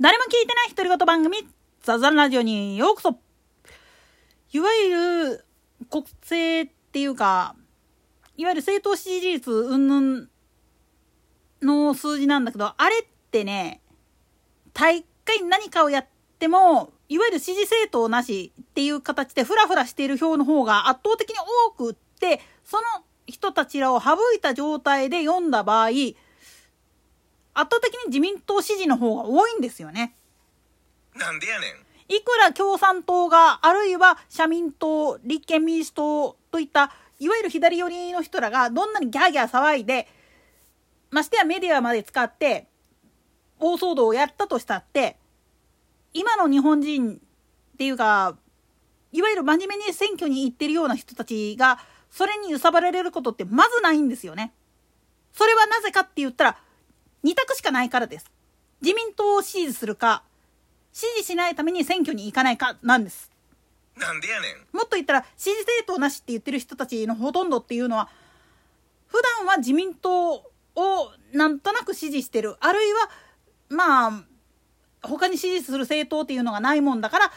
誰も聞いてない独り言番組、ザザンラジオにようこそ。いわゆる国政っていうか、いわゆる政党支持率云々の数字なんだけど、あれってね、大会何かをやっても、いわゆる支持政党なしっていう形でフラフラしている票の方が圧倒的に多くって、その人たちらを省いた状態で読んだ場合、圧倒的に自民党支持の方が多いんですよね。なんでやねん。いくら共産党が、あるいは社民党、立憲民主党といった、いわゆる左寄りの人らがどんなにギャーギャー騒いで、ましてやメディアまで使って、大騒動をやったとしたって、今の日本人っていうか、いわゆる真面目に選挙に行ってるような人たちが、それに揺さばられることってまずないんですよね。それはなぜかって言ったら、2択しかないからです。自民党を支持するか、支持しないために選挙に行かないかなんです。なんでやねん。もっと言ったら、支持政党なしって言ってる人たちのほとんどっていうのは、普段は自民党をなんとなく支持してる。あるいは、まあ、他に支持する政党っていうのがないもんだから、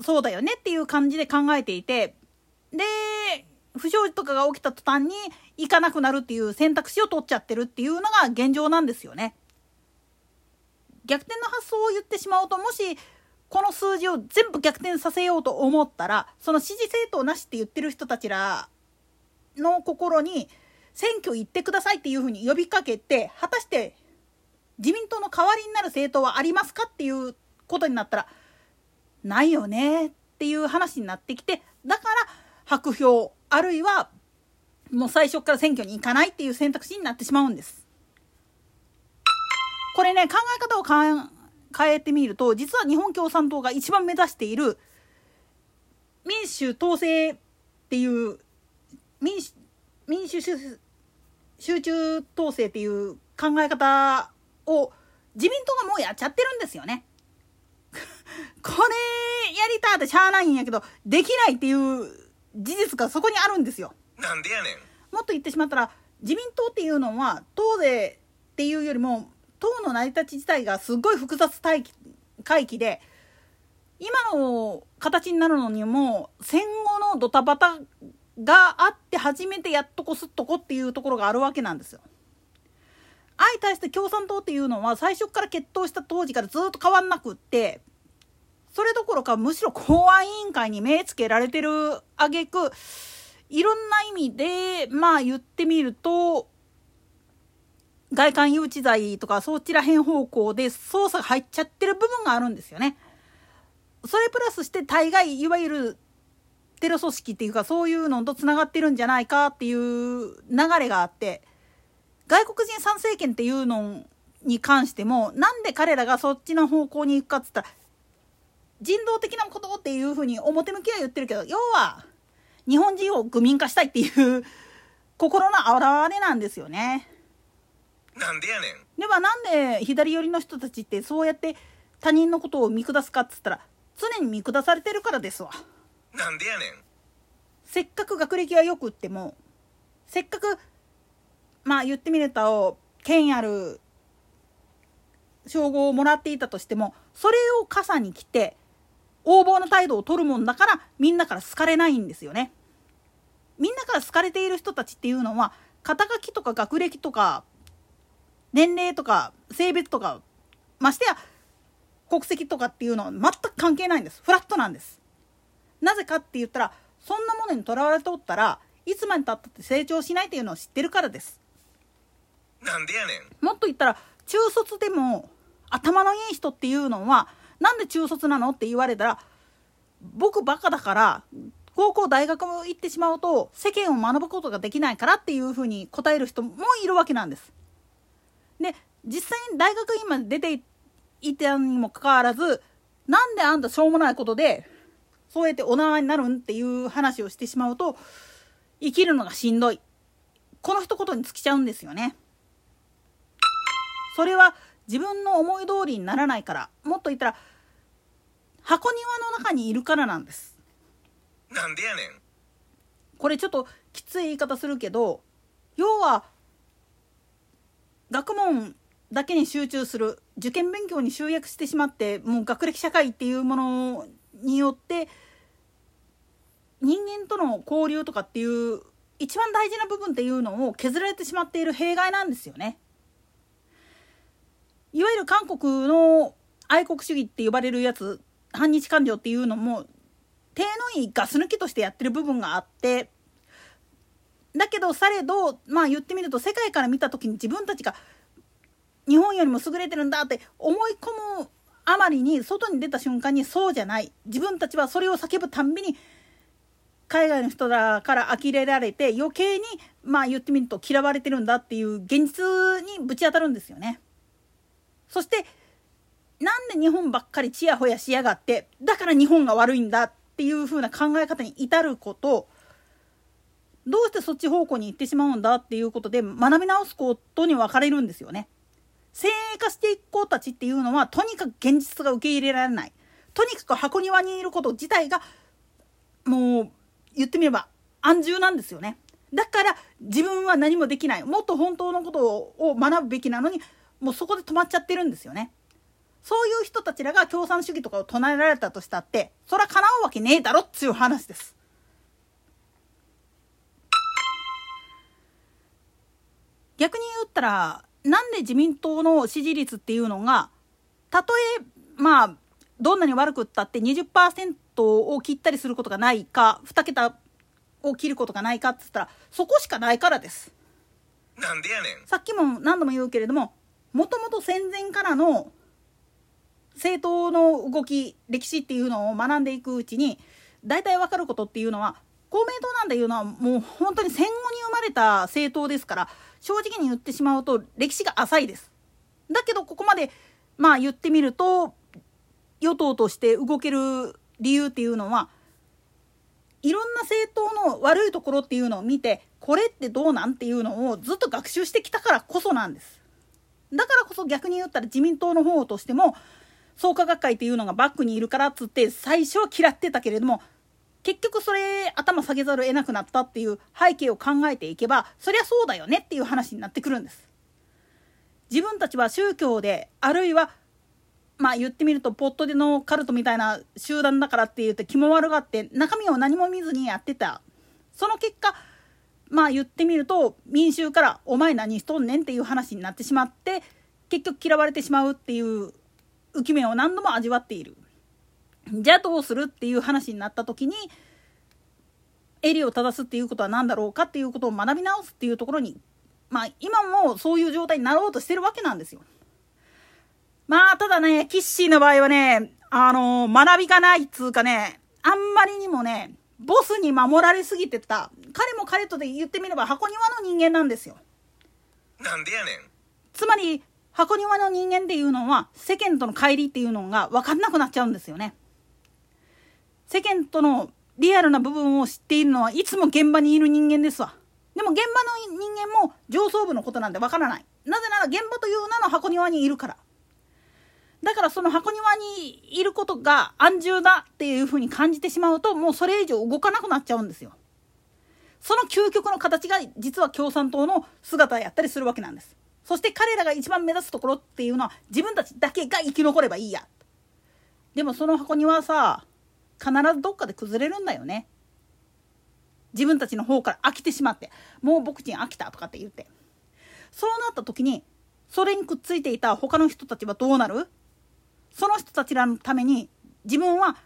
そうだよねっていう感じで考えていて、で、不祥事とかが起きた途端に行かなくなるっていう選択肢を取っちゃってるっていうのが現状なんですよね。逆転の発想を言ってしまうともしこの数字を全部逆転させようと思ったらその支持政党なしって言ってる人たちらの心に選挙行ってくださいっていうふうに呼びかけて果たして自民党の代わりになる政党はありますかっていうことになったらないよねっていう話になってきてだから白票あるいはもう最初から選挙に行かないっていう選択肢になってしまうんです。これね考え方を変えてみると実は日本共産党が一番目指している民主統制っていう民主民主集中統制っていう考え方を自民党がもうやっちゃってるんですよね。これやりたってしゃあないんやけどできないっていう事実がそこにあるんですよ。なんでやねん。もっと言ってしまったら自民党っていうのは党でっていうよりも党の成り立ち自体がすごい複雑回帰で今の形になるのにも戦後のドタバタがあって初めてやっとこすっとこっていうところがあるわけなんですよ。相対して共産党っていうのは最初から決闘した当時からずっと変わんなくってそれどころかむしろ公安委員会に目つけられてる挙句いろんな意味でまあ言ってみると外観誘致罪とかそちら辺方向で捜査が入っちゃってる部分があるんですよね。それプラスして大概いわゆるテロ組織っていうかそういうのとつながってるんじゃないかっていう流れがあって外国人参政権っていうのに関してもなんで彼らがそっちの方向に行くかっつったら人道的なことっていうふうに表向きは言ってるけど要は日本人を愚民化したいっていう心の表れなんですよね。なんでやねん。ではなんで左寄りの人たちってそうやって他人のことを見下すかっつったら常に見下されてるからですわ。なんでやねん。せっかく学歴がよくってもせっかくまあ言ってみると権ある称号をもらっていたとしてもそれを傘に来て横暴な態度を取るもんだからみんなから好かれないんですよね。みんなから好かれている人たちっていうのは肩書きとか学歴とか年齢とか性別とかましてや国籍とかっていうのは全く関係ないんです。フラットなんです。なぜかって言ったらそんなものにとらわれておったらいつまでたったって成長しないっていうのを知ってるからです。なんでやねん。もっと言ったら中卒でも頭のいい人っていうのはなんで中卒なのって言われたら僕バカだから高校大学も行ってしまうと世間を学ぶことができないからっていうふうに答える人もいるわけなんです。で実際に大学今出ていたにもかかわらずなんであんたしょうもないことでそうやってお縄になるんっていう話をしてしまうと生きるのがしんどいこの一言に尽きちゃうんですよね。それは自分の思い通りにならないからもっと言ったら箱庭の中にいるからなんですなんでやねんこれちょっときつい言い方するけど要は学問だけに集中する受験勉強に集約してしまってもう学歴社会っていうものによって人間との交流とかっていう一番大事な部分っていうのを削られてしまっている弊害なんですよね。いわゆる韓国の愛国主義って呼ばれるやつ反日感情っていうのも手のいいガス抜きとしてやってる部分があってだけどされどまあ言ってみると世界から見た時に自分たちが日本よりも優れてるんだって思い込むあまりに外に出た瞬間にそうじゃない自分たちはそれを叫ぶたんびに海外の人らから呆れられて余計にまあ言ってみると嫌われてるんだっていう現実にぶち当たるんですよね。そしてなんで日本ばっかりちやほやしやがってだから日本が悪いんだっていう風な考え方に至ることどうしてそっち方向に行ってしまうんだっていうことで学び直すことに分かれるんですよね。先鋭化していく子たちっていうのはとにかく現実が受け入れられない。とにかく箱庭にいること自体がもう言ってみれば安住なんですよね。だから自分は何もできない。もっと本当のことを学ぶべきなのにもうそこで止まっちゃってるんですよね。そういう人たちらが共産主義とかを唱えられたとしたってそら叶うわけねえだろっつう話です逆に言ったらなんで自民党の支持率っていうのがたとえまあどんなに悪くったって20%を切ったりすることがないか2桁を切ることがないかっつったらそこしかないからです。なんでやねんさっきも何度も言うけれどももともと戦前からの政党の動き歴史っていうのを学んでいくうちに大体分かることっていうのは公明党なんていうのはもう本当に戦後に生まれた政党ですから正直に言ってしまうと歴史が浅いです。だけどここまでまあ言ってみると与党として動ける理由っていうのはいろんな政党の悪いところっていうのを見てこれってどうなんっていうのをずっと学習してきたからこそなんです。だからこそ逆に言ったら自民党の方としても創価学会っていうのがバックにいるからっつって最初は嫌ってたけれども結局それ頭下げざるを得なくなったっていう背景を考えていけばそりゃそうだよねっていう話になってくるんです。自分たちは宗教であるいはまあ言ってみるとポットでのカルトみたいな集団だからって言って気も悪がって中身を何も見ずにやってたその結果まあ言ってみると民衆から「お前何しとんねん」っていう話になってしまって結局嫌われてしまうっていう浮き目を何度も味わっている。じゃあどうするっていう話になった時に襟を正すっていうことは何だろうかっていうことを学び直すっていうところにまあ今もそういう状態になろうとしてるわけなんですよ。まあただねキッシーの場合はねあの学びがないっつうかねあんまりにもねボスに守られすぎてた彼も彼とで言ってみれば箱庭の人間なんですよ。なんでやねんつまり箱庭の人間っていうのは世間との乖離っていうのが分かんなくなっちゃうんですよね。世間とのリアルな部分を知っているのはいつも現場にいる人間ですわ。でも現場の人間も上層部のことなんてわからない。なぜなら現場という名の箱庭にいるから。だからその箱庭にいることが安住だっていうふうに感じてしまうともうそれ以上動かなくなっちゃうんですよ。その究極の形が実は共産党の姿やったりするわけなんです。そして彼らが一番目指すところっていうのは自分たちだけが生き残ればいいや。でもその箱庭はさ必ずどっかで崩れるんだよね。自分たちの方から飽きてしまってもう僕ちん飽きたとかって言ってそうなった時にそれにくっついていた他の人たちはどうなる？その人たちらのために自分は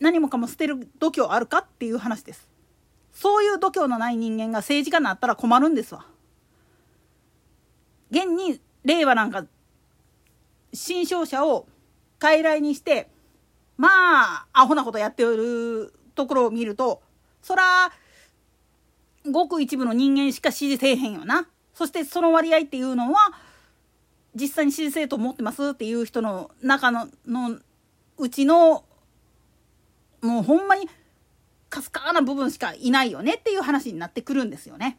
何もかも捨てる度胸あるかっていう話ですそういう度胸のない人間が政治家になったら困るんですわ現に令和なんか新商社を傀儡にしてまあアホなことやってるところを見るとそらごく一部の人間しか支持せえへんよなそしてその割合っていうのは実際に支持せえと思ってますっていう人の中ののうちのもうほんまにかすかな部分しかいないよねっていう話になってくるんですよね。